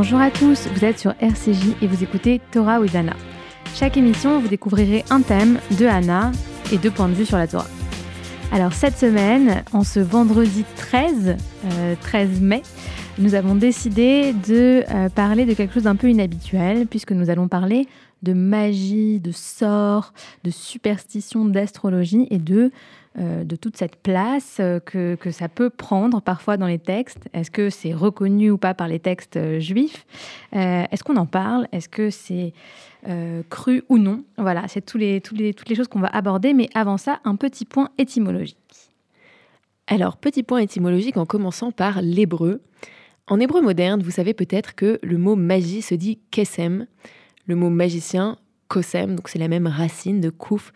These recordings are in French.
Bonjour à tous, vous êtes sur RCJ et vous écoutez Torah with Anna. Chaque émission, vous découvrirez un thème de Anna et deux points de vue sur la Torah. Alors cette semaine, en ce vendredi 13, 13 euh, mai, nous avons décidé de euh, parler de quelque chose d'un peu inhabituel puisque nous allons parler de magie, de sorts, de superstition, d'astrologie et de de toute cette place euh, que, que, ça peut prendre parfois dans les textes. Est-ce que c'est reconnu ou pas par les textes euh, juifs? Est-ce qu'on en parle? Est-ce que c'est cru ou non? Voilà, c'est tous les, toutes les choses qu'on va aborder. Mais avant ça, un petit point étymologique. Alors, petit point étymologique en commençant par l'hébreu. En hébreu moderne, vous savez peut-être que le mot magie se dit kesem. Le mot magicien, kosem, donc c'est la même racine de kouf,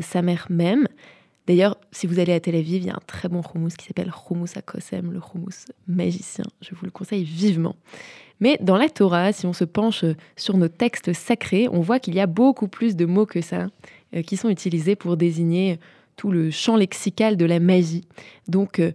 sa mère même. D'ailleurs, si vous allez à Tel Aviv, il y a un très bon houmous qui s'appelle Houmous Akosem, le houmous magicien. Je vous le conseille vivement. Mais dans la Torah, si on se penche sur nos textes sacrés, on voit qu'il y a beaucoup plus de mots que ça euh, qui sont utilisés pour désigner tout le champ lexical de la magie. Donc, euh,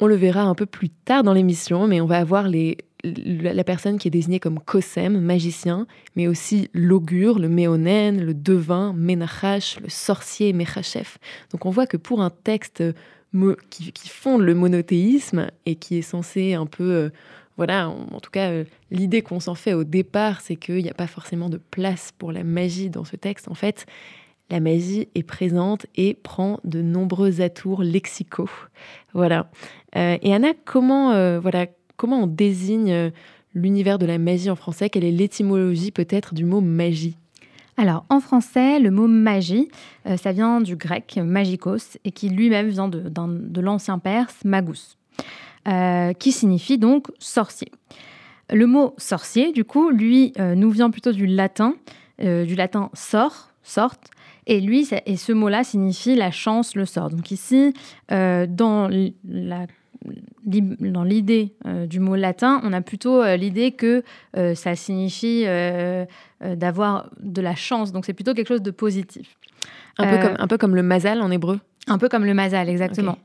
on le verra un peu plus tard dans l'émission, mais on va avoir les la personne qui est désignée comme Kosem, magicien, mais aussi l'augure, le méonen, le devin, Menachash, le sorcier, Mechachef. Donc on voit que pour un texte qui, fonde le monothéisme et qui est censé un peu... Euh, voilà, en, tout cas, euh, l'idée qu'on s'en fait au départ, c'est qu'il n'y a pas forcément de place pour la magie dans ce texte. En fait, la magie est présente et prend de nombreux atours lexicaux. Voilà. Euh, et Anna, comment, voilà, Comment on désigne euh, l'univers de la magie en français? Quelle est l'étymologie peut-être du mot magie? Alors, en français, le mot magie, euh, ça vient du grec magikos et qui lui-même vient de, l'ancien perse magus, euh, qui signifie donc sorcier. Le mot sorcier, du coup, lui, nous vient plutôt du latin, du latin sort, sorte, et lui, et ce mot-là signifie la chance, le sort. Donc ici, dans la dans l'idée euh, du mot latin, on a plutôt euh, l'idée que euh, ça signifie d'avoir de la chance. Donc c'est plutôt quelque chose de positif. Un, peu comme, un peu comme le mazal en hébreu un peu comme le mazal, exactement.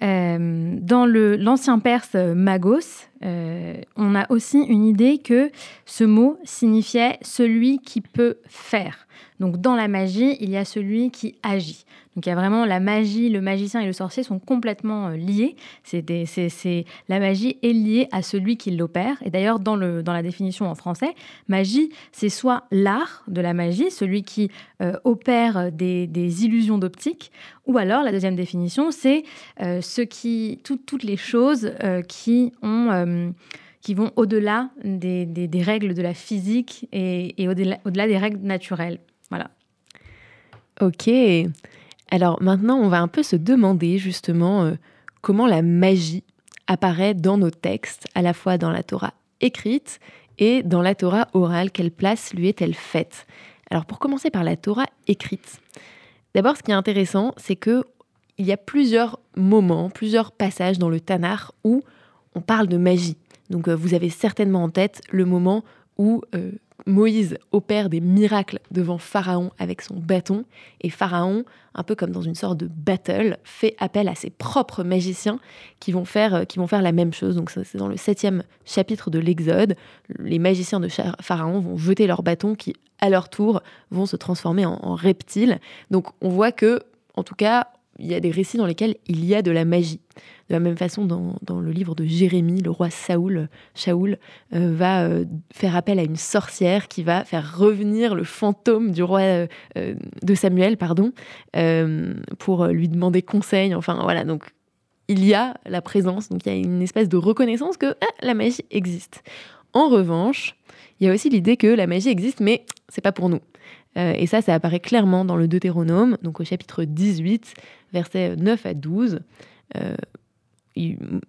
dans l'ancien perse magos, on a aussi une idée que ce mot signifiait celui qui peut faire. Donc dans la magie, il y a celui qui agit. Donc il y a vraiment la magie, le magicien et le sorcier sont complètement euh, liés. C'est la magie est liée à celui qui l'opère. Et d'ailleurs, dans, la définition en français, magie, c'est soit l'art de la magie, celui qui euh, opère des, illusions d'optique, ou alors la deuxième définition, c'est euh, ce qui, toutes les choses qui ont qui vont au-delà des, règles de la physique et, au-delà au -delà des règles naturelles. Voilà. Ok. Alors maintenant, on va un peu se demander justement euh, comment la magie apparaît dans nos textes, à la fois dans la Torah écrite et dans la Torah orale. Quelle place lui est-elle faite? Alors pour commencer par la Torah écrite. D'abord, ce qui est intéressant, c'est que il y a plusieurs moments, plusieurs passages dans le Tanakh où on parle de magie. Donc euh, vous avez certainement en tête le moment où euh, Moïse opère des miracles devant Pharaon avec son bâton, et Pharaon, un peu comme dans une sorte de battle, fait appel à ses propres magiciens qui vont faire, euh, qui vont faire la même chose. Donc c'est dans le septième chapitre de l'Exode. Les magiciens de Pharaon vont jeter leurs bâtons qui, à leur tour, vont se transformer en, en reptiles. Donc on voit que, en tout cas, il y a des récits dans lesquels il y a de la magie. De la même façon, dans, le livre de Jérémie, le roi Saoul, euh, va euh, faire appel à une sorcière qui va faire revenir le fantôme du roi euh, de Samuel, pardon, pour lui demander conseil. Enfin voilà, donc il y a la présence, donc il y a une espèce de reconnaissance que ah, la magie existe. En revanche, il y a aussi l'idée que la magie existe, mais c'est pas pour nous. Et ça, ça apparaît clairement dans le Deutéronome, donc au chapitre 18, versets 9 à 12. Euh,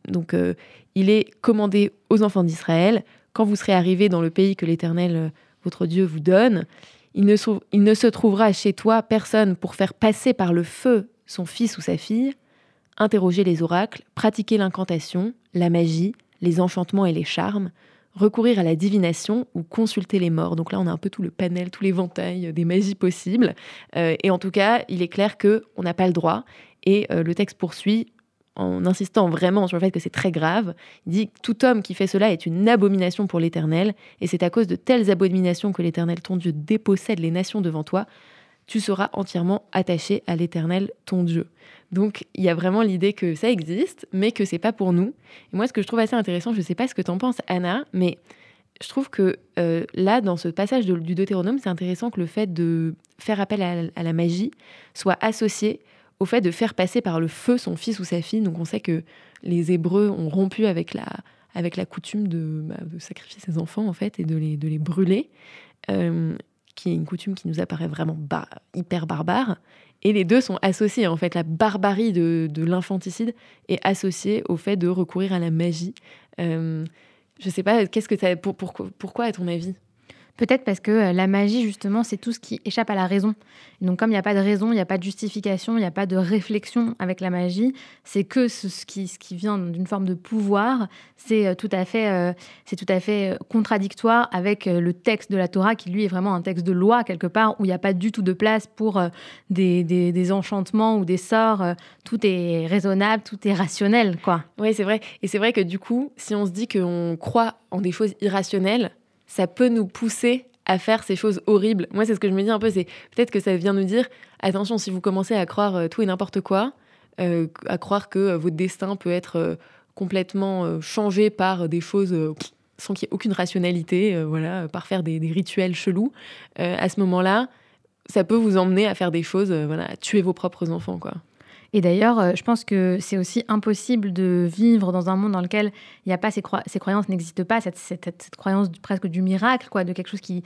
donc, euh, il est commandé aux enfants d'Israël, quand vous serez arrivés dans le pays que l'Éternel, euh, votre Dieu, vous donne, il ne, il ne se trouvera chez toi personne pour faire passer par le feu son fils ou sa fille, interroger les oracles, pratiquer l'incantation, la magie, les enchantements et les charmes, recourir à la divination ou consulter les morts. Donc là, on a un peu tout le panel, tous les ventails des magies possibles. et en tout cas, il est clair que on n'a pas le droit. Et le texte poursuit en insistant vraiment sur le fait que c'est très grave. Il dit tout homme qui fait cela est une abomination pour l'Éternel, et c'est à cause de telles abominations que l'Éternel ton Dieu dépossède les nations devant toi. Tu seras entièrement attaché à l'Éternel ton Dieu. Donc il y a vraiment l'idée que ça existe, mais que c'est pas pour nous. Et moi, ce que je trouve assez intéressant, je sais pas ce que tu en penses, Anna, mais je trouve que euh, là, dans ce passage du Deutéronome, c'est intéressant que le fait de faire appel à la magie soit associé au fait de faire passer par le feu son fils ou sa fille. Donc on sait que les Hébreux ont rompu avec la, avec la coutume de, bah, sacrifier ses enfants en fait et de les, de les brûler, euh, qui est une coutume qui nous apparaît vraiment hyper barbare. Et les deux sont associés en fait. La barbarie de, de l'infanticide est associée au fait de recourir à la magie. Euh, je sais pas, qu'est-ce que ça, pour, pourquoi à ton avis? Peut-être parce que euh, la magie, justement, c'est tout ce qui échappe à la raison. donc, comme il n'y a pas de raison, il n'y a pas de justification, il n'y a pas de réflexion avec la magie, c'est que ce, qui, vient d'une forme de pouvoir, c'est euh, tout à fait, euh, contradictoire avec le texte de la Torah, qui lui est vraiment un texte de loi quelque part, où il n'y a pas du tout de place pour des, des, enchantements ou des sorts. Tout est raisonnable, tout est rationnel, quoi. Oui, c'est vrai. Et c'est vrai que du coup, si on se dit qu'on croit en des choses irrationnelles, ça peut nous pousser à faire ces choses horribles. Moi, c'est ce que je me dis un peu, c'est peut-être que ça vient nous dire, attention, si vous commencez à croire euh, tout et n'importe quoi, euh, à croire que euh, votre destin peut être complètement changé par des choses sans qu'il y ait aucune rationalité, voilà, par faire des, rituels chelous, à ce moment-là, ça peut vous emmener à faire des choses, voilà, à tuer vos propres enfants, quoi. Et d'ailleurs, euh, je pense que c'est aussi impossible de vivre dans un monde dans lequel il n'y a pas ces, ces croyances n'existent pas, cette, croyance presque du miracle, quoi, de quelque chose qui,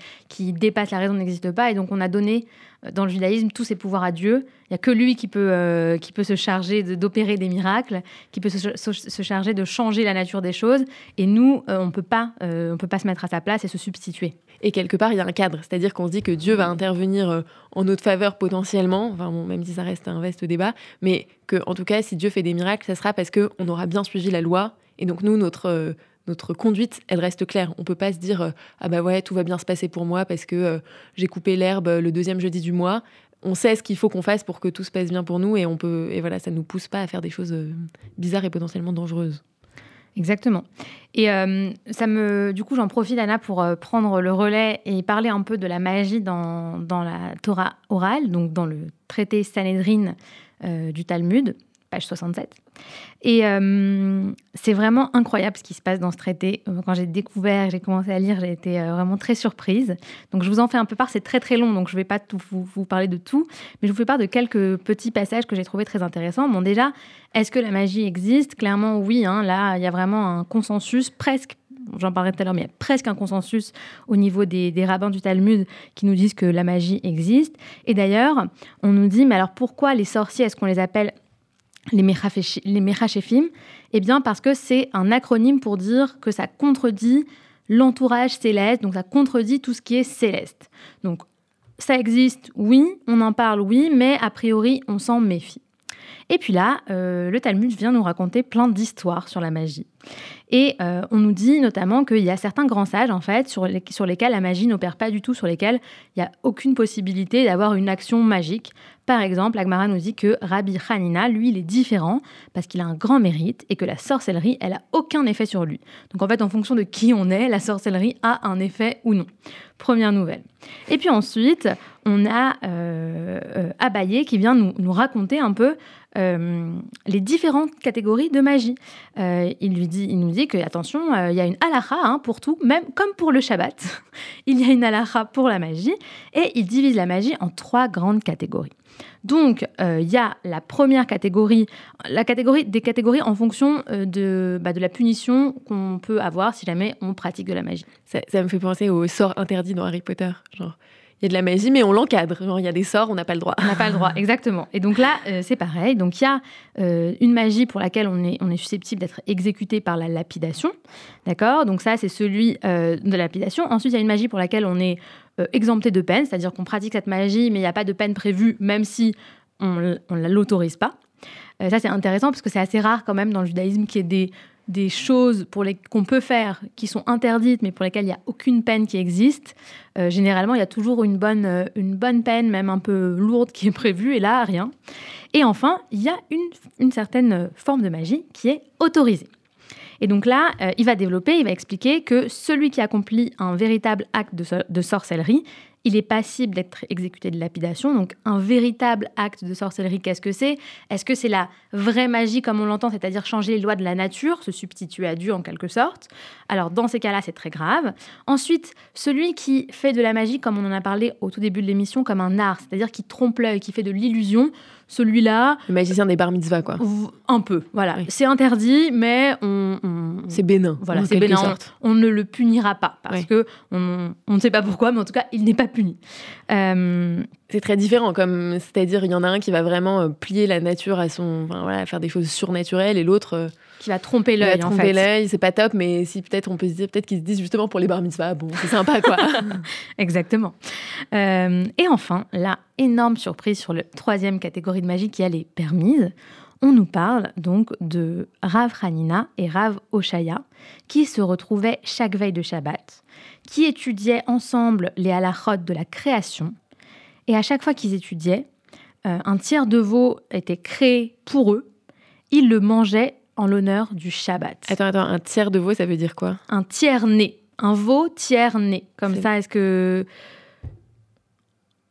dépasse la raison n'existe pas. Et donc, on a donné euh, dans le judaïsme tous ces pouvoirs à Dieu. Il n'y a que lui qui peut, euh, peut se charger d'opérer des miracles, qui peut se, se, charger de changer la nature des choses. Et nous, on ne peut pas se mettre à sa place et se substituer. Et quelque part, il y a un cadre, c'est-à-dire qu'on se dit que Dieu va intervenir euh, en notre faveur potentiellement, enfin même si ça reste un vaste débat, mais que en tout cas, si Dieu fait des miracles, ça sera parce qu'on aura bien suivi la loi. Et donc nous, notre euh, notre conduite, elle reste claire. On peut pas se dire euh, ah bah ouais, tout va bien se passer pour moi parce que j'ai coupé l'herbe le deuxième jeudi du mois. On sait ce qu'il faut qu'on fasse pour que tout se passe bien pour nous et on peut et voilà, ça nous pousse pas à faire des choses bizarres et potentiellement dangereuses. Exactement. Et euh, ça me, du coup, j'en profite, Anna, pour euh, prendre le relais et parler un peu de la magie dans, la Torah orale, donc dans le traité Sanhedrin euh, du Talmud, page 67. Et euh, c'est vraiment incroyable ce qui se passe dans ce traité. Euh, quand j'ai découvert, j'ai commencé à lire, j'ai été euh, vraiment très surprise. Donc je vous en fais un peu part, c'est très très long, donc je ne vais pas tout, vous, parler de tout, mais je vous fais part de quelques petits passages que j'ai trouvé très intéressants. Bon déjà, est-ce que la magie existe? Clairement oui, hein. là il y a vraiment un consensus presque j'en parlerai tout à l'heure, mais il y a presque un consensus au niveau des, des, rabbins du Talmud qui nous disent que la magie existe. Et d'ailleurs, on nous dit, mais alors pourquoi les sorciers, est-ce qu'on les appelle les Mechachefim Eh bien, parce que c'est un acronyme pour dire que ça contredit l'entourage céleste, donc ça contredit tout ce qui est céleste. Donc, ça existe, oui, on en parle, oui, mais a priori, on s'en méfie. Et puis là, euh, le Talmud vient nous raconter plein d'histoires sur la magie. Et euh, on nous dit notamment qu'il y a certains grands sages, en fait, sur, lesquels la magie n'opère pas du tout, sur lesquels il n'y a aucune possibilité d'avoir une action magique. Par exemple, Agmara nous dit que Rabbi Hanina, lui, il est différent parce qu'il a un grand mérite et que la sorcellerie, elle a aucun effet sur lui. Donc en fait, en fonction de qui on est, la sorcellerie a un effet ou non. Première nouvelle. Et puis ensuite, on a euh, euh Abaye qui vient nous raconter un peu euh, les différentes catégories de magie. Euh, il, lui dit, il nous dit que, attention, euh, il y a une halakha hein, pour tout, même comme pour le Shabbat. il y a une halakha pour la magie, et il divise la magie en trois grandes catégories. Donc, il y a la première catégorie, la catégorie des catégories en fonction de, bah, de la punition qu'on peut avoir si jamais on pratique de la magie. Ça, me fait penser au sort interdit dans Harry Potter. Genre, il y a de la magie, mais on l'encadre. Il y a des sorts, on n'a pas le droit. On n'a pas le droit, exactement. Et donc là, euh, c'est pareil. Donc il y a euh, une magie pour laquelle on est, susceptible d'être exécuté par la lapidation. D'accord? Donc ça, c'est celui euh, de la lapidation. Ensuite, il y a une magie pour laquelle on est exempté de peine, c'est-à-dire qu'on pratique cette magie, mais il n'y a pas de peine prévue, même si on ne l'autorise pas. ça, c'est intéressant parce que c'est assez rare quand même dans le judaïsme qu'il y ait des des choses pour les qu'on peut faire qui sont interdites mais pour lesquelles il n'y a aucune peine qui existe, euh, généralement il y a toujours une bonne, euh, une bonne peine, même un peu lourde, qui est prévue et là rien. Et enfin, il y a une, une certaine forme de magie qui est autorisée. Et donc là, euh, il va développer, il va expliquer que celui qui accomplit un véritable acte de, sorcellerie, il est passible d'être exécuté de lapidation. Donc un véritable acte de sorcellerie, qu'est-ce que c'est? Est-ce que c'est la vraie magie comme on l'entend, c'est-à-dire changer les lois de la nature, se substituer à Dieu en quelque sorte? Alors dans ces cas-là, c'est très grave. Ensuite, celui qui fait de la magie, comme on en a parlé au tout début de l'émission, comme un art, c'est-à-dire qui trompe l'œil, qui fait de l'illusion, celui-là. Le magicien des bar mitzvahs, quoi. Un peu, voilà. C'est interdit, mais on. c'est bénin. Voilà, c'est bénin. On, ne le punira pas parce que on, ne sait pas pourquoi, mais en tout cas, il n'est pas puni. Euh, c'est très différent, comme c'est-à-dire il y en a un qui va vraiment euh, plier la nature à son, enfin, voilà, faire des choses surnaturelles, et l'autre euh, qui va tromper l'œil. en fait. l'œil, c'est pas top, mais si peut-être on peut se dire, peut-être qu'ils se disent justement pour les bar mitzvahs, bon, c'est sympa quoi. Exactement. et enfin, la énorme surprise sur la troisième catégorie de magie qui elle est permise. On nous parle donc de Rav Hanina et Rav Oshaya qui se retrouvaient chaque veille de Shabbat, qui étudiaient ensemble les halachot de la création et à chaque fois qu'ils étudiaient, euh, un tiers de veau était créé pour eux. Ils le mangeaient en l'honneur du Shabbat. Attends, attends, un tiers de veau, ça veut dire quoi? Un tiers né. Un veau tiers né. Comme ça, est-ce que.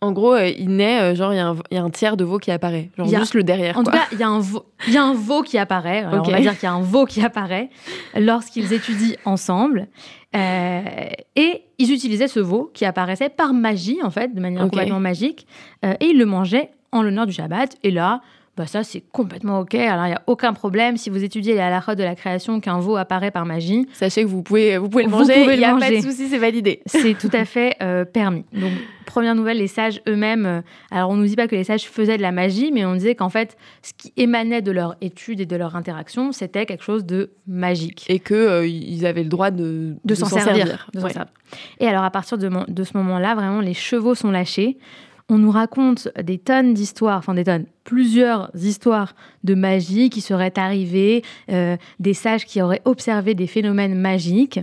En gros, euh, il naît, euh, genre, il y, a un tiers de veau qui apparaît. Genre, juste le derrière. En tout cas, il y, a un veau, y a un veau qui apparaît. On va dire qu'il y a un veau qui apparaît lorsqu'ils étudient ensemble. et ils utilisaient ce veau qui apparaissait par magie, en fait, de manière complètement magique, euh, et ils le mangeaient en l'honneur du Shabbat. Et là, bah ça c'est complètement ok. Alors il n'y a aucun problème si vous étudiez la halachot de la création qu'un veau apparaît par magie. Sachez que vous pouvez, vous pouvez le manger. Il n'y a pas de souci, c'est validé. C'est tout à fait euh, permis. Donc première nouvelle, les sages eux-mêmes. Euh, alors on nous dit pas que les sages faisaient de la magie, mais on disait qu'en fait ce qui émanait de leur étude et de leur interaction, c'était quelque chose de magique. Et que euh, ils avaient le droit de, de, s'en servir. Et alors à partir de, de ce moment-là, vraiment les chevaux sont lâchés on nous raconte des tonnes d'histoires, enfin des tonnes, plusieurs histoires de magie qui seraient arrivées, euh, des sages qui auraient observé des phénomènes magiques.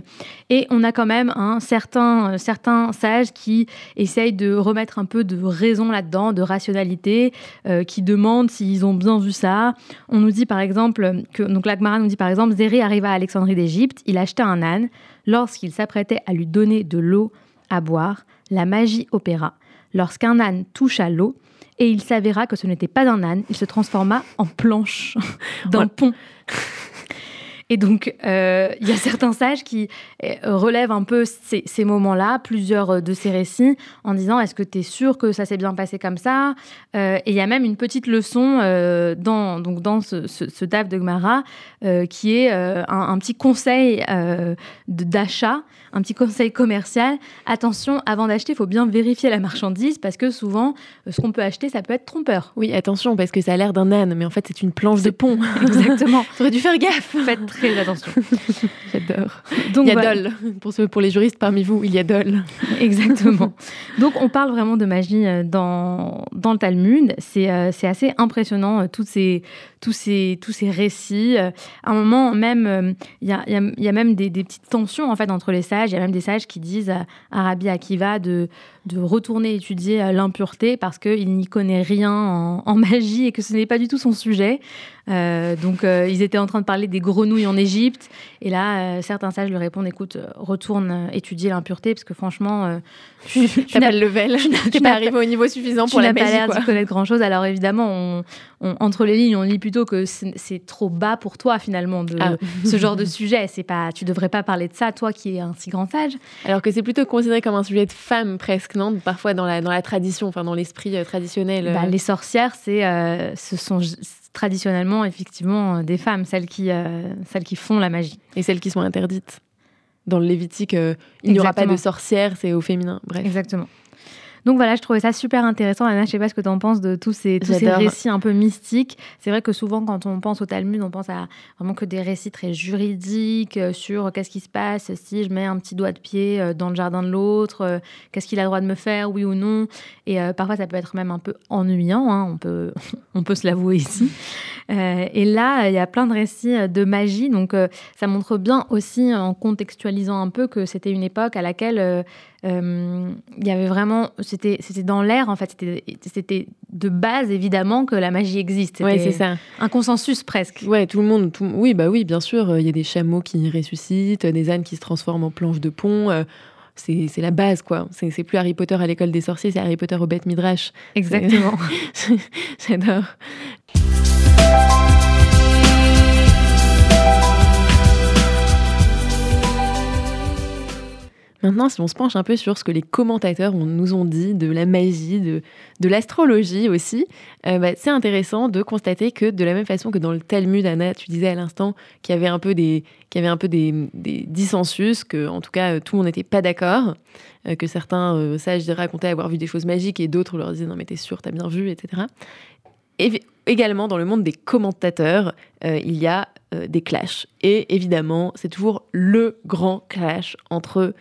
Et on a quand même un certain, certains sages qui essayent de remettre un peu de raison là-dedans, de rationalité, euh, qui demandent s'ils ont bien vu ça. On nous dit par exemple, que, donc l'Agmara nous dit par exemple, Zéry arriva à Alexandrie d'Égypte, il acheta un âne. Lorsqu'il s'apprêtait à lui donner de l'eau à boire, la magie opéra lorsqu'un âne touche à l'eau, et il s'avéra que ce n'était pas un âne, il se transforma en planche d'un pont. Et donc, euh, il y a certains sages qui euh, relèvent un peu ces, moments-là, plusieurs euh, de ces récits, en disant est-ce que tu es sûr que ça s'est bien passé comme ça? Et il y a même une petite leçon dans, donc dans ce, ce, de Gmara qui est un, petit conseil d'achat, un petit conseil commercial. Attention, avant d'acheter, il faut bien vérifier la marchandise parce que souvent, ce qu'on peut acheter, ça peut être trompeur. Oui, attention, parce que ça a l'air d'un âne, mais en fait, c'est une planche de pont. Exactement. tu aurais dû faire gaffe. Faites attention. J'adore. Donc, il y a Dol. Pour, pour les juristes parmi vous, il y a Dol. Exactement. Donc on parle vraiment de magie euh, dans, dans le Talmud. C'est euh, assez impressionnant, euh, tous ces, tous ces, tous ces récits. À un moment, même, il y a, y, a, même des, des, petites tensions en fait, entre les sages. Il y a même des sages qui disent à, Rabbi Akiva de, de retourner étudier l'impureté parce qu'il n'y connaît rien en, en, magie et que ce n'est pas du tout son sujet. Euh, donc, euh, ils étaient en train de parler des grenouilles en Égypte. Et là, euh, certains sages lui répondent écoute, retourne étudier l'impureté, parce que franchement, tu, tu n'as pas le level, tu n'es pas arrivé au niveau suffisant pour la magie. Tu n'as pas l'air d'y connaître grand-chose. Alors, évidemment, entre les lignes, on lit plutôt que c'est trop bas pour toi, finalement, de ah. ce genre de sujet. C'est pas, tu devrais pas parler de ça, toi qui es un si grand sage. Alors que c'est plutôt considéré comme un sujet de femme, presque, non? Parfois dans la, dans la tradition, enfin dans l'esprit traditionnel. Bah, les sorcières, c'est, ce sont traditionnellement, effectivement, euh, des femmes, celles qui, euh, celles qui font la magie. Et celles qui sont interdites. Dans le Lévitique, euh, il n'y aura pas de sorcières, c'est au féminin. Bref. Exactement. Donc voilà, je trouvais ça super intéressant. Anna, je sais pas ce que tu en penses de tous ces, tous ces récits un peu mystiques. C'est vrai que souvent, quand on pense au Talmud, on pense à vraiment que des récits très juridiques euh, sur qu'est-ce qui se passe si je mets un petit doigt de pied euh, dans le jardin de l'autre, euh, qu'est-ce qu'il a le droit de me faire, oui ou non. Et parfois, ça peut être même un peu ennuyant, hein, on, peut, on peut se l'avouer ici. et là, il y a plein de récits de magie. Donc ça montre bien aussi, en contextualisant un peu, que c'était une époque à laquelle euh, il y avait vraiment, c'était, c'était dans l'air en fait, c'était, de base évidemment que la magie existe. Ouais, c'est ça. Un consensus presque. Ouais, tout le monde, tout, oui, bah oui, bien sûr, il y a des chameaux qui ressuscitent, des ânes qui se transforment en planches de pont. Euh, c'est, la base, quoi. C'est, c'est plus Harry Potter à l'école des sorciers, c'est Harry Potter au Beth Midrash. Exactement. J'adore. Maintenant, si on se penche un peu sur ce que les commentateurs nous ont dit de la magie, de, l'astrologie aussi, euh, bah, c'est intéressant de constater que de la même façon que dans le Talmud, Anna, tu disais à l'instant qu'il y avait un peu des, qu'il y avait un peu des, dissensus, que en tout cas tout le monde n'était pas d'accord, euh, que certains euh, sages racontaient avoir vu des choses magiques et d'autres leur disaient non mais t'es sûr, t'as bien vu, etc. Et également dans le monde des commentateurs, il y a des clashs. Et évidemment, c'est toujours le grand clash entre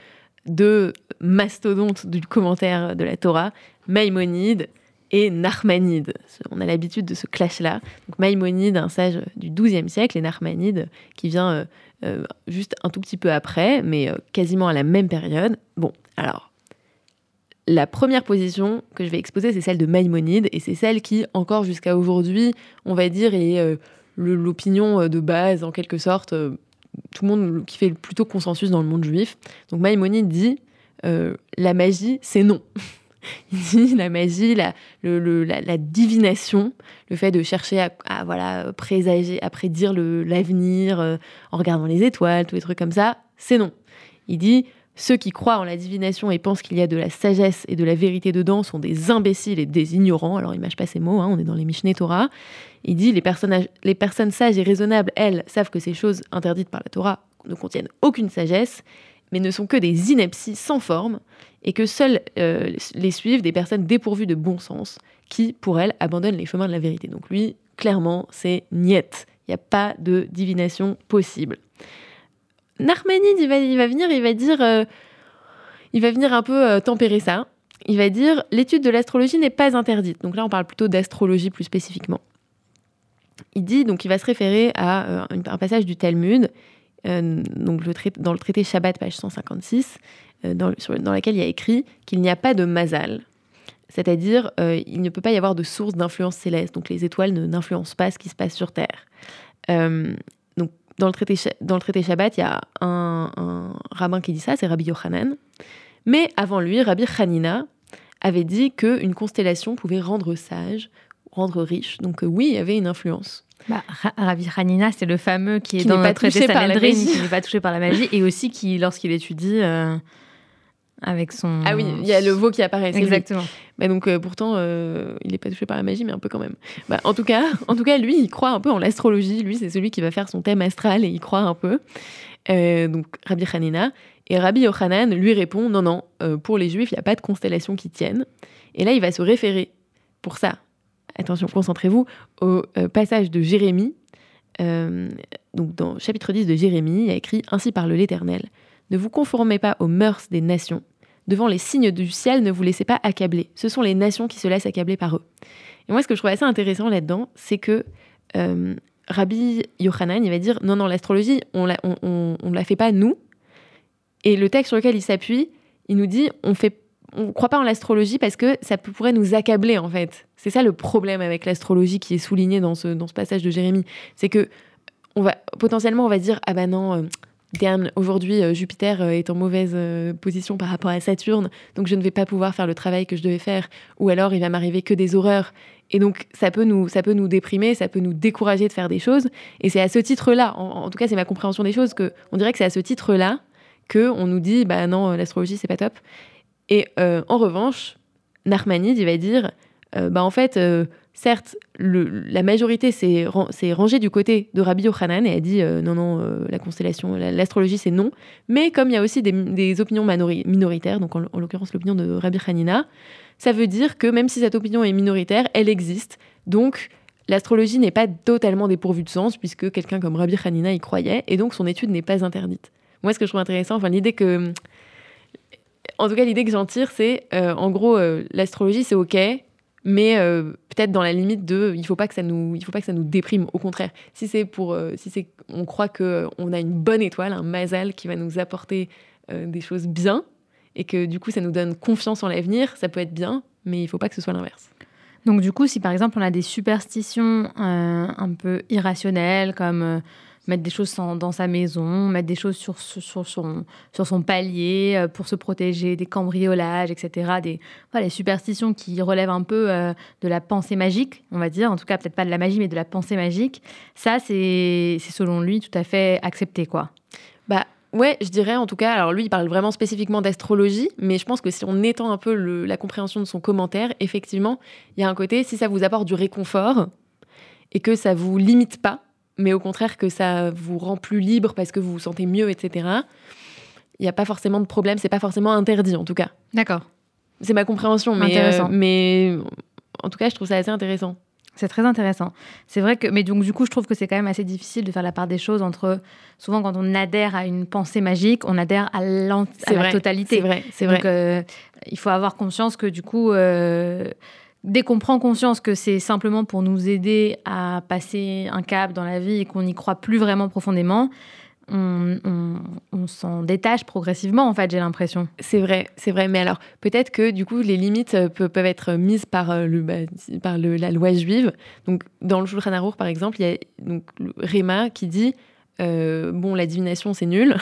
deux mastodontes du commentaire de la Torah, Maïmonide et Narmanide. On a l'habitude de ce clash-là. Donc Maïmonide, un sage du XIIe siècle, et Narmanide qui vient euh, euh, juste un tout petit peu après, mais euh, quasiment à la même période. Bon, alors, la première position que je vais exposer, c'est celle de Maïmonide, et c'est celle qui, encore jusqu'à aujourd'hui, on va dire, est l'opinion de base, en quelque sorte, tout le monde qui fait plutôt consensus dans le monde juif. Donc Maïmonide dit euh, la magie, c'est non. Il dit la magie, la, la, divination, le fait de chercher à, voilà présager, à prédire l'avenir euh, en regardant les étoiles, tous les trucs comme ça, c'est non. Il dit ceux qui croient en la divination et pensent qu'il y a de la sagesse et de la vérité dedans sont des imbéciles et des ignorants. Alors, il mâche pas ces mots, hein, on est dans les Mishneh Torah. Il dit les, les personnes sages et raisonnables, elles, savent que ces choses interdites par la Torah ne contiennent aucune sagesse, mais ne sont que des inepties sans forme, et que seules euh, les suivent des personnes dépourvues de bon sens, qui, pour elles, abandonnent les chemins de la vérité. Donc lui, clairement, c'est niet. Il n'y a pas de divination possible. Narmanide, il va, il va venir, il va dire, euh, il va venir un peu euh, tempérer ça. Il va dire l'étude de l'astrologie n'est pas interdite. Donc là, on parle plutôt d'astrologie plus spécifiquement. Il dit donc il va se référer à euh, un passage du Talmud, donc le dans le traité Shabbat page 156, dans, dans laquelle il y a écrit qu'il n'y a pas de mazal. C'est-à-dire, il ne peut pas y avoir de source d'influence céleste. Donc les étoiles n'influencent pas ce qui se passe sur Terre dans le traité, dans le traité Shabbat, il y a un, rabbin qui dit ça, c'est Rabbi Yochanan. Mais avant lui, Rabbi Hanina avait dit qu'une constellation pouvait rendre sage, rendre riche. Donc euh, oui, il y avait une influence. Bah, Rabbi Hanina, c'est le fameux qui est dans le traité Sanhedrin, qui n'est pas touché par la magie, et aussi qui, lorsqu'il étudie, euh, avec son. Ah oui, il y a le veau qui apparaît. Exactement. Mais donc euh, pourtant, euh, il n'est pas touché par la magie, mais un peu quand même. Bah, en tout cas, en tout cas, lui, il croit un peu en l'astrologie. Lui, c'est celui qui va faire son thème astral et il croit un peu. Euh, donc Rabbi Hanina et Rabbi Yochanan lui répond non non, pour les Juifs, il n'y a pas de constellation qui tienne. Et là, il va se référer pour ça. Attention, concentrez-vous au passage de Jérémie. donc dans chapitre 10 de Jérémie, il y a écrit ainsi parle l'Éternel. Ne vous conformez pas aux mœurs des nations, Devant les signes du ciel, ne vous laissez pas accabler. Ce sont les nations qui se laissent accabler par eux. Et moi, ce que je trouve assez intéressant là-dedans, c'est que euh, Rabbi Yochanan, il va dire non, non, l'astrologie, on on, la fait pas nous. Et le texte sur lequel il s'appuie, il nous dit on fait on croit pas en l'astrologie parce que ça pourrait nous accabler en fait. C'est ça le problème avec l'astrologie qui est souligné dans ce, dans ce passage de Jérémie. C'est que on va, potentiellement on va dire ah ben non, euh, aujourd'hui, euh, Jupiter euh, est en mauvaise euh, position par rapport à Saturne, donc je ne vais pas pouvoir faire le travail que je devais faire, ou alors il va m'arriver que des horreurs. Et donc ça peut nous, ça peut nous déprimer, ça peut nous décourager de faire des choses. Et c'est à ce titre-là, en, tout cas c'est ma compréhension des choses, que on dirait que c'est à ce titre-là que on nous dit, bah non, l'astrologie c'est pas top. Et en revanche, Narmanide, il va dire, bah, en fait, certes, la majorité s'est rangée du côté de Rabbi Yochanan et a dit non, non, la constellation, l'astrologie, c'est non. Mais comme il y a aussi des, opinions minoritaires, donc en, l'occurrence l'opinion de Rabbi Hanina, ça veut dire que même si cette opinion est minoritaire, elle existe. Donc, l'astrologie n'est pas totalement dépourvue de sens, puisque quelqu'un comme Rabbi Hanina y croyait, et donc son étude n'est pas interdite. Moi, ce que je trouve intéressant, enfin, l'idée que. En tout cas, l'idée que j'en tire, c'est euh, en gros, euh, l'astrologie, c'est OK, mais euh, peut-être dans la limite de il faut pas que ça nous il faut pas que ça nous déprime au contraire si c'est pour si c'est on croit que on a une bonne étoile un mazal qui va nous apporter des choses bien et que du coup ça nous donne confiance en l'avenir, ça peut être bien, mais il faut pas que ce soit l'inverse. Donc du coup, si par exemple on a des superstitions euh, un peu irrationnelles, comme euh, mettre des choses dans sa maison, mettre des choses sur, son, palier euh, pour se protéger des cambriolages, etc. Des voilà, superstitions qui relèvent un peu de la pensée magique, on va dire, en tout cas peut-être pas de la magie, mais de la pensée magique. Ça, c'est selon lui tout à fait accepté, quoi. Bah, Ouais, je dirais en tout cas. Alors lui, il parle vraiment spécifiquement d'astrologie, mais je pense que si on étend un peu la compréhension de son commentaire, effectivement, il y a un côté, si ça vous apporte du réconfort et que ça vous limite pas, mais au contraire que ça vous rend plus libre parce que vous vous sentez mieux, etc. Il n'y a pas forcément de problème, c'est pas forcément interdit en tout cas. D'accord. C'est ma compréhension, mais, euh, mais en tout cas, je trouve ça assez intéressant. C'est très intéressant. C'est vrai que, mais donc du coup, je trouve que c'est quand même assez difficile de faire la part des choses entre. Souvent, quand on adhère à une pensée magique, on adhère à, la totalité. C'est vrai, c'est vrai. Donc, euh, il faut avoir conscience que du coup, euh, dès qu'on prend conscience que c'est simplement pour nous aider à passer un cap dans la vie et qu'on n'y croit plus vraiment profondément, on, s'en détache progressivement, en fait, j'ai l'impression. C'est vrai, c'est vrai. Mais alors, peut-être que du coup, les limites euh, peuvent, être mises par, euh, le, bah, par la loi juive. Donc, dans le Shulchan Aruch, par exemple, il y a donc, Réma qui dit euh, Bon, la divination, c'est nul.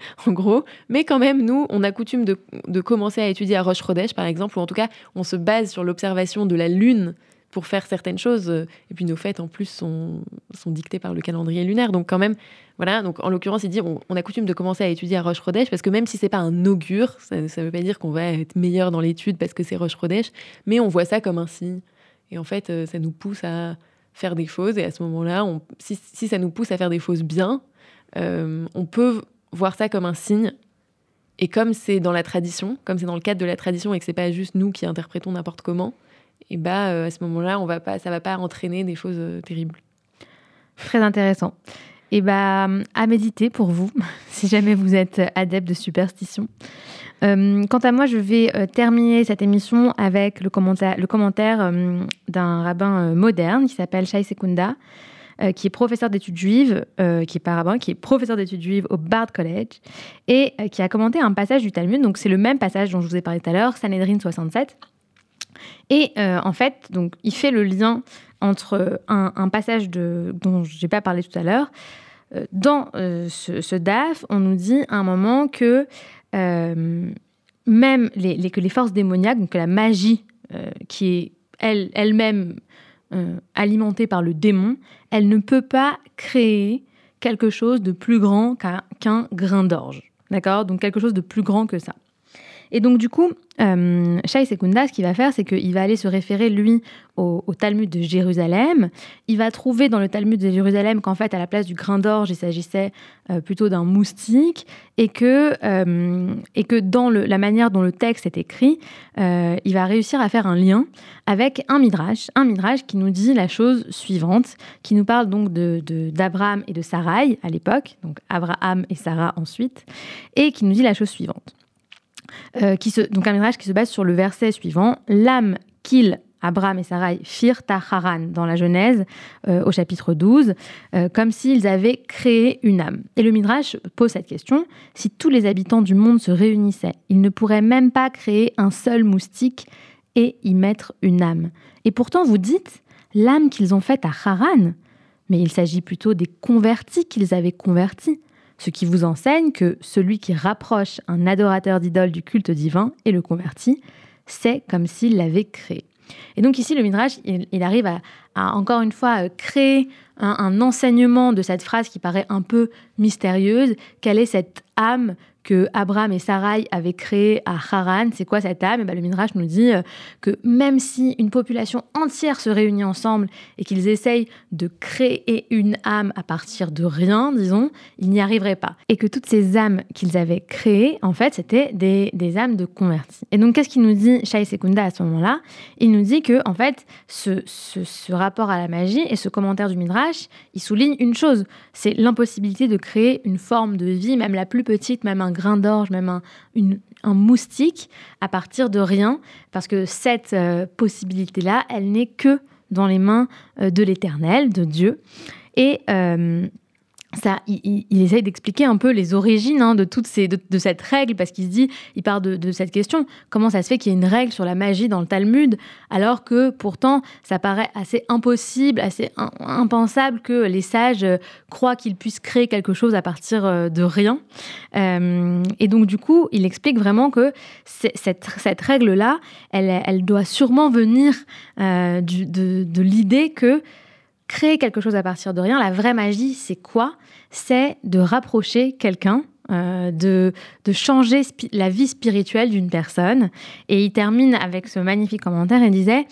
en gros. Mais quand même, nous, on a coutume de, commencer à étudier à Roche Chodesh, par exemple, ou en tout cas, on se base sur l'observation de la lune pour faire certaines choses. Et puis nos fêtes, en plus, sont, dictées par le calendrier lunaire. Donc quand même, voilà. Donc en l'occurrence, il dit, on, a coutume de commencer à étudier à roche rodèche parce que même si c'est pas un augure, ça ne veut pas dire qu'on va être meilleur dans l'étude parce que c'est roche rodèche mais on voit ça comme un signe. Et en fait, euh, ça nous pousse à faire des choses. Et à ce moment-là, si, si, ça nous pousse à faire des choses bien, euh, on peut voir ça comme un signe. Et comme c'est dans la tradition, comme c'est dans le cadre de la tradition et que c'est pas juste nous qui interprétons n'importe comment, et bah euh, à ce moment-là, on va pas, ça va pas entraîner des choses euh, terribles. Très intéressant. Et bah à méditer pour vous, si jamais vous êtes adepte de superstition. Euh, quant à moi, je vais terminer cette émission avec le le commentaire d'un rabbin moderne qui s'appelle Shai Sekunda, qui est professeur d'études juives, qui est pas rabbin, qui est professeur d'études juives au Bard College, et qui a commenté un passage du Talmud. Donc c'est le même passage dont je vous ai parlé tout à l'heure, Sanhedrin 67 et euh, en fait, donc, il fait le lien entre un, passage de, dont je n'ai pas parlé tout à l'heure. Euh, dans euh, ce, DAF, on nous dit à un moment que même les, que les forces démoniaques, donc que la magie qui est elle, elle-même alimentée par le démon, elle ne peut pas créer quelque chose de plus grand qu'un grain d'orge. D'accord? Donc quelque chose de plus grand que ça. Et donc, du coup, euh, Shai Sekunda, ce qu'il va faire, c'est qu'il va aller se référer, lui, au, Talmud de Jérusalem. Il va trouver dans le Talmud de Jérusalem qu'en fait, à la place du grain d'orge, il s'agissait euh, plutôt d'un moustique, et que, euh, et que dans la manière dont le texte est écrit, il va réussir à faire un lien avec un midrash, un midrash qui nous dit la chose suivante, qui nous parle donc d'Abraham et de Sarai à l'époque, donc Abraham et Sarah ensuite, et qui nous dit la chose suivante. Euh, qui se, donc un mirage qui se base sur le verset suivant L'âme qu'ils, Abraham et Sarai, firent à Haran dans la Genèse, euh, au chapitre 12, euh, comme s'ils avaient créé une âme. Et le Midrash pose cette question si tous les habitants du monde se réunissaient, ils ne pourraient même pas créer un seul moustique et y mettre une âme. Et pourtant, vous dites l'âme qu'ils ont faite à Haran, mais il s'agit plutôt des convertis qu'ils avaient convertis ce qui vous enseigne que celui qui rapproche un adorateur d'idole du culte divin et le convertit, c'est comme s'il l'avait créé. Et donc ici, le Midrash, il, arrive à, encore une fois euh, créer un, enseignement de cette phrase qui paraît un peu mystérieuse. Quelle est cette âme que Abraham et Sarai avaient créé à Haran. C'est quoi cette âme? Et ben, Le Midrash nous dit euh, que même si une population entière se réunit ensemble et qu'ils essayent de créer une âme à partir de rien, disons, ils n'y arriveraient pas. Et que toutes ces âmes qu'ils avaient créées, en fait, c'était des, âmes de convertis. Et donc, qu'est-ce qu'il nous dit Shai Sekunda à ce moment-là? Il nous dit que, en fait, ce, ce rapport à la magie et ce commentaire du Midrash, il souligne une chose, c'est l'impossibilité de créer une forme de vie, même la plus petite, même un grain d'orge, même un, moustique, à partir de rien, parce que cette euh, possibilité-là, elle n'est que dans les mains euh, de l'Éternel, de Dieu. Et euh, il, essaye d'expliquer un peu les origines hein, de, de, cette règle, parce qu'il se dit, il part de, cette question, comment ça se fait qu'il y ait une règle sur la magie dans le Talmud, alors que pourtant, ça paraît assez impossible, assez impensable que les sages euh, croient qu'ils puissent créer quelque chose à partir euh, de rien. Euh, et donc, du coup, il explique vraiment que cette, règle-là, elle, doit sûrement venir de l'idée que créer quelque chose à partir de rien, la vraie magie, c'est quoi? C'est de rapprocher quelqu'un, euh, de, de changer la vie spirituelle d'une personne. Et il termine avec ce magnifique commentaire et disait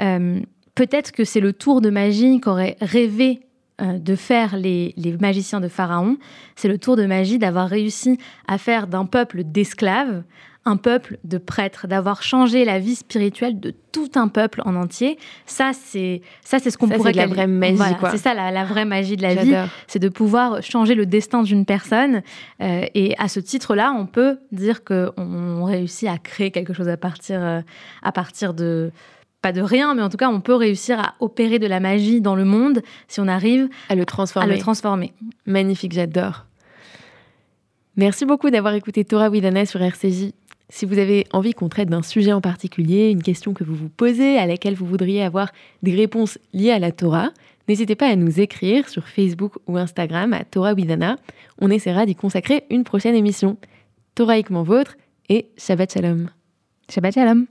euh, Peut-être que c'est le tour de magie qu'auraient rêvé euh, de faire les, les, magiciens de Pharaon. C'est le tour de magie d'avoir réussi à faire d'un peuple d'esclaves un peuple de prêtres, d'avoir changé la vie spirituelle de tout un peuple en entier. Ça, c'est ça, c'est ce qu'on pourrait. C'est la vraie magie, C'est ça la, vraie magie de la vie, c'est de pouvoir changer le destin d'une personne. Euh, et à ce titre-là, on peut dire qu'on réussit à créer quelque chose à partir, euh, à partir de pas de rien, mais en tout cas, on peut réussir à opérer de la magie dans le monde si on arrive à le transformer. À le transformer. Magnifique, j'adore. Merci beaucoup d'avoir écouté Torah Widana sur RCJ. Si vous avez envie qu'on traite d'un sujet en particulier, une question que vous vous posez, à laquelle vous voudriez avoir des réponses liées à la Torah, n'hésitez pas à nous écrire sur Facebook ou Instagram à Torah Widana. On essaiera d'y consacrer une prochaine émission. Toraïquement vôtre et Shabbat Shalom. Shabbat Shalom.